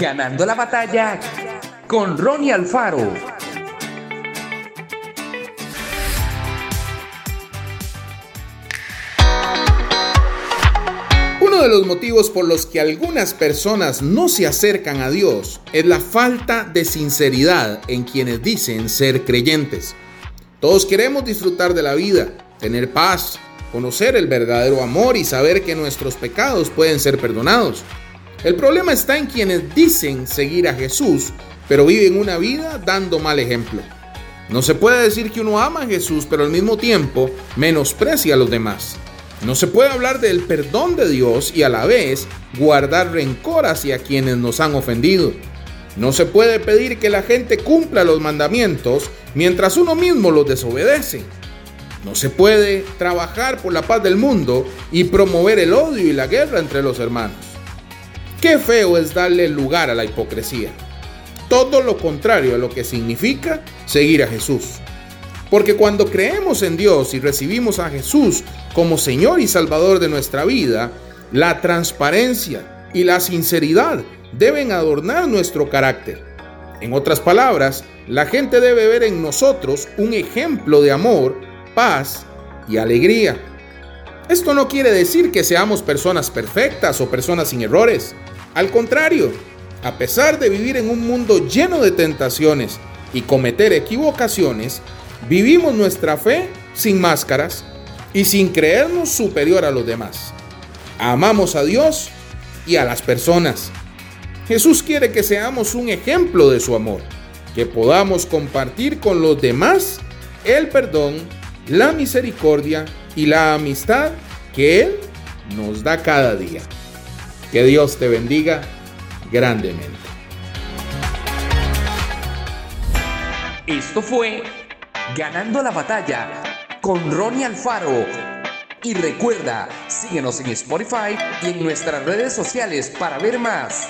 Ganando la batalla con Ronnie Alfaro. Uno de los motivos por los que algunas personas no se acercan a Dios es la falta de sinceridad en quienes dicen ser creyentes. Todos queremos disfrutar de la vida, tener paz, conocer el verdadero amor y saber que nuestros pecados pueden ser perdonados. El problema está en quienes dicen seguir a Jesús, pero viven una vida dando mal ejemplo. No se puede decir que uno ama a Jesús, pero al mismo tiempo menosprecia a los demás. No se puede hablar del perdón de Dios y a la vez guardar rencor hacia quienes nos han ofendido. No se puede pedir que la gente cumpla los mandamientos mientras uno mismo los desobedece. No se puede trabajar por la paz del mundo y promover el odio y la guerra entre los hermanos. Qué feo es darle lugar a la hipocresía. Todo lo contrario a lo que significa seguir a Jesús. Porque cuando creemos en Dios y recibimos a Jesús como Señor y Salvador de nuestra vida, la transparencia y la sinceridad deben adornar nuestro carácter. En otras palabras, la gente debe ver en nosotros un ejemplo de amor, paz y alegría. Esto no quiere decir que seamos personas perfectas o personas sin errores. Al contrario, a pesar de vivir en un mundo lleno de tentaciones y cometer equivocaciones, vivimos nuestra fe sin máscaras y sin creernos superior a los demás. Amamos a Dios y a las personas. Jesús quiere que seamos un ejemplo de su amor, que podamos compartir con los demás el perdón, la misericordia y la amistad que Él nos da cada día. Que Dios te bendiga grandemente. Esto fue Ganando la batalla con Ronnie Alfaro. Y recuerda, síguenos en Spotify y en nuestras redes sociales para ver más.